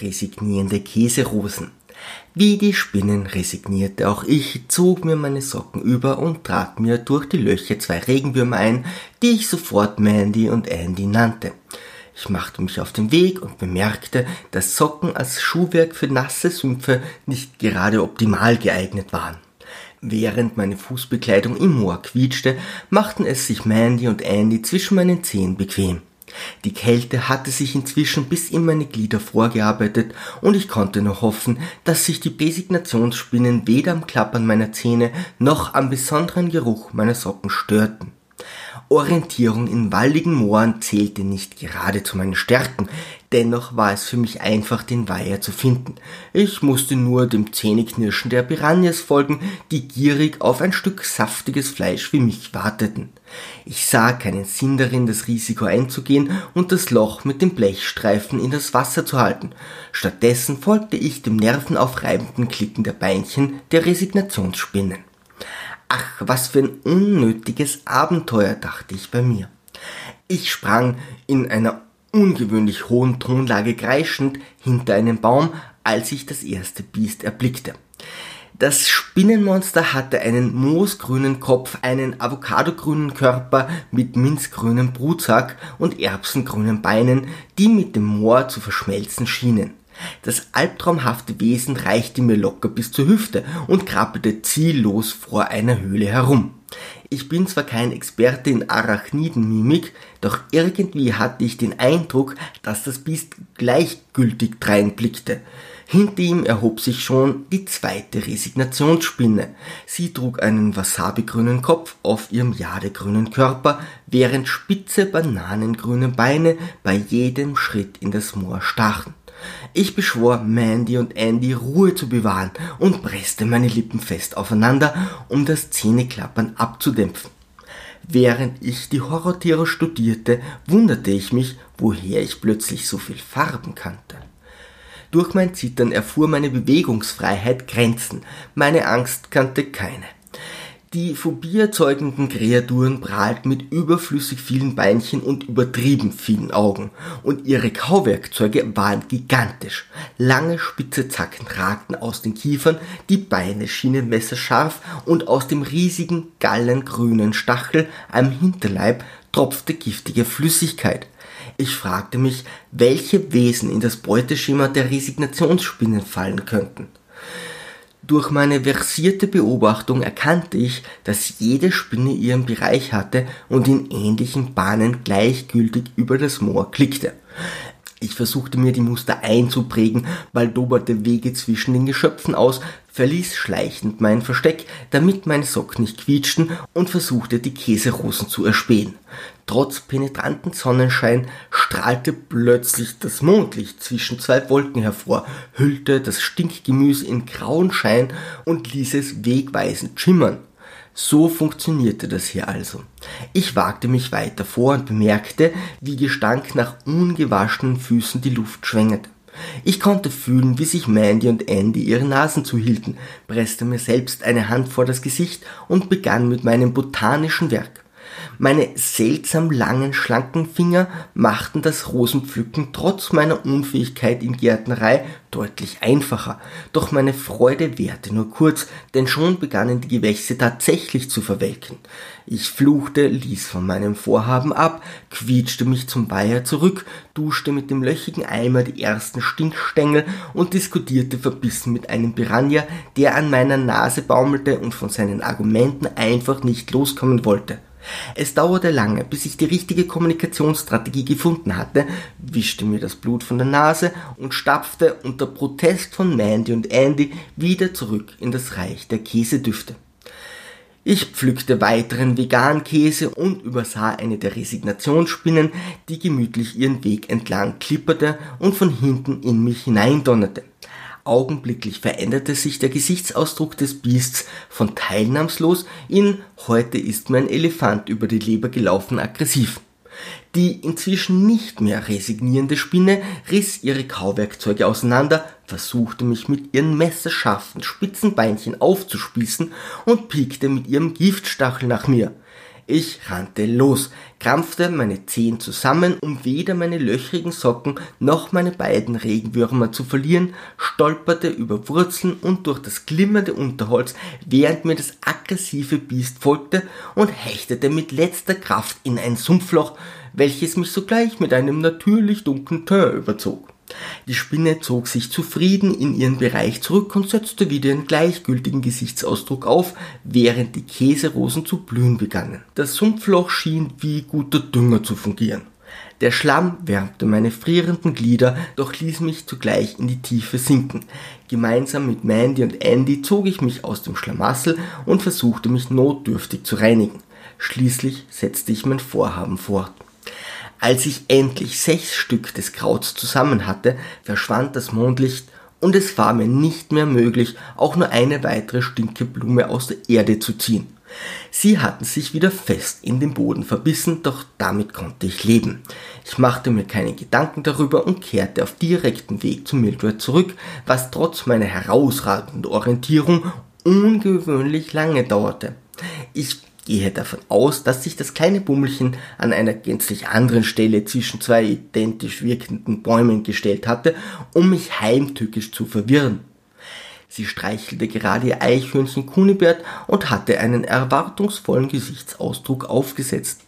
Resignierende Käserosen. Wie die Spinnen resignierte auch ich, zog mir meine Socken über und trat mir durch die Löcher zwei Regenwürmer ein, die ich sofort Mandy und Andy nannte. Ich machte mich auf den Weg und bemerkte, dass Socken als Schuhwerk für nasse Sümpfe nicht gerade optimal geeignet waren. Während meine Fußbekleidung im Moor quietschte, machten es sich Mandy und Andy zwischen meinen Zehen bequem. Die Kälte hatte sich inzwischen bis in meine Glieder vorgearbeitet und ich konnte nur hoffen, dass sich die Designationsspinnen weder am Klappern meiner Zähne noch am besonderen Geruch meiner Socken störten. Orientierung in waldigen Mooren zählte nicht gerade zu meinen Stärken, dennoch war es für mich einfach, den Weiher zu finden. Ich musste nur dem Zähneknirschen der Piranhas folgen, die gierig auf ein Stück saftiges Fleisch wie mich warteten. Ich sah keinen Sinn darin, das Risiko einzugehen und das Loch mit dem Blechstreifen in das Wasser zu halten. Stattdessen folgte ich dem nervenaufreibenden Klicken der Beinchen der Resignationsspinnen. Ach, was für ein unnötiges Abenteuer, dachte ich bei mir. Ich sprang in einer ungewöhnlich hohen Tonlage kreischend hinter einen Baum, als ich das erste Biest erblickte. Das Spinnenmonster hatte einen moosgrünen Kopf, einen avocadogrünen Körper mit minzgrünem Brutsack und erbsengrünen Beinen, die mit dem Moor zu verschmelzen schienen. Das albtraumhafte Wesen reichte mir locker bis zur Hüfte und krabbelte ziellos vor einer Höhle herum. Ich bin zwar kein Experte in Arachnidenmimik, doch irgendwie hatte ich den Eindruck, dass das Biest gleichgültig dreinblickte. Hinter ihm erhob sich schon die zweite Resignationsspinne. Sie trug einen wasabigrünen Kopf auf ihrem jadegrünen Körper, während spitze bananengrüne Beine bei jedem Schritt in das Moor stachen. Ich beschwor Mandy und Andy Ruhe zu bewahren und presste meine Lippen fest aufeinander, um das Zähneklappern abzudämpfen. Während ich die Horrortiere studierte, wunderte ich mich, woher ich plötzlich so viel Farben kannte. Durch mein Zittern erfuhr meine Bewegungsfreiheit Grenzen, meine Angst kannte keine. Die phobieerzeugenden Kreaturen prahlten mit überflüssig vielen Beinchen und übertrieben vielen Augen, und ihre Kauwerkzeuge waren gigantisch. Lange spitze Zacken ragten aus den Kiefern, die Beine schienen messerscharf, und aus dem riesigen gallengrünen Stachel am Hinterleib tropfte giftige Flüssigkeit. Ich fragte mich, welche Wesen in das Beuteschema der Resignationsspinnen fallen könnten. Durch meine versierte Beobachtung erkannte ich, dass jede Spinne ihren Bereich hatte und in ähnlichen Bahnen gleichgültig über das Moor klickte. Ich versuchte mir die Muster einzuprägen, baldoberte Wege zwischen den Geschöpfen aus, verließ schleichend mein Versteck, damit meine Socken nicht quietschten und versuchte die Käserosen zu erspähen. Trotz penetranten Sonnenschein strahlte plötzlich das Mondlicht zwischen zwei Wolken hervor, hüllte das Stinkgemüse in grauen Schein und ließ es wegweisend schimmern. So funktionierte das hier also. Ich wagte mich weiter vor und bemerkte, wie Gestank nach ungewaschenen Füßen die Luft schwängerte. Ich konnte fühlen, wie sich Mandy und Andy ihre Nasen zuhielten, presste mir selbst eine Hand vor das Gesicht und begann mit meinem botanischen Werk. Meine seltsam langen, schlanken Finger machten das Rosenpflücken trotz meiner Unfähigkeit in Gärtnerei deutlich einfacher. Doch meine Freude währte nur kurz, denn schon begannen die Gewächse tatsächlich zu verwelken. Ich fluchte, ließ von meinem Vorhaben ab, quietschte mich zum Weiher zurück, duschte mit dem löchigen Eimer die ersten Stinkstängel und diskutierte verbissen mit einem Piranha, der an meiner Nase baumelte und von seinen Argumenten einfach nicht loskommen wollte. Es dauerte lange, bis ich die richtige Kommunikationsstrategie gefunden hatte, wischte mir das Blut von der Nase und stapfte unter Protest von Mandy und Andy wieder zurück in das Reich der Käsedüfte. Ich pflückte weiteren Vegankäse und übersah eine der Resignationsspinnen, die gemütlich ihren Weg entlang klipperte und von hinten in mich hineindonnerte. Augenblicklich veränderte sich der Gesichtsausdruck des Biests von teilnahmslos in heute ist mein Elefant über die Leber gelaufen aggressiv. Die inzwischen nicht mehr resignierende Spinne riss ihre Kauwerkzeuge auseinander, versuchte mich mit ihren messerscharfen spitzen Beinchen aufzuspießen und piekte mit ihrem Giftstachel nach mir. Ich rannte los, krampfte meine Zehen zusammen, um weder meine löchrigen Socken noch meine beiden Regenwürmer zu verlieren, stolperte über Wurzeln und durch das glimmernde Unterholz, während mir das aggressive Biest folgte und hechtete mit letzter Kraft in ein Sumpfloch, welches mich sogleich mit einem natürlich dunklen Teint überzog. Die Spinne zog sich zufrieden in ihren Bereich zurück und setzte wieder ihren gleichgültigen Gesichtsausdruck auf, während die Käserosen zu blühen begannen. Das Sumpfloch schien wie guter Dünger zu fungieren. Der Schlamm wärmte meine frierenden Glieder, doch ließ mich zugleich in die Tiefe sinken. Gemeinsam mit Mandy und Andy zog ich mich aus dem Schlamassel und versuchte mich notdürftig zu reinigen. Schließlich setzte ich mein Vorhaben fort. Als ich endlich sechs Stück des Krauts zusammen hatte, verschwand das Mondlicht und es war mir nicht mehr möglich, auch nur eine weitere Stinkeblume aus der Erde zu ziehen. Sie hatten sich wieder fest in den Boden verbissen, doch damit konnte ich leben. Ich machte mir keine Gedanken darüber und kehrte auf direktem Weg zu Mildred zurück, was trotz meiner herausragenden Orientierung ungewöhnlich lange dauerte. Ich gehe davon aus, dass sich das kleine Bummelchen an einer gänzlich anderen Stelle zwischen zwei identisch wirkenden Bäumen gestellt hatte, um mich heimtückisch zu verwirren. Sie streichelte gerade ihr Eichhörnchen Kunibert und hatte einen erwartungsvollen Gesichtsausdruck aufgesetzt.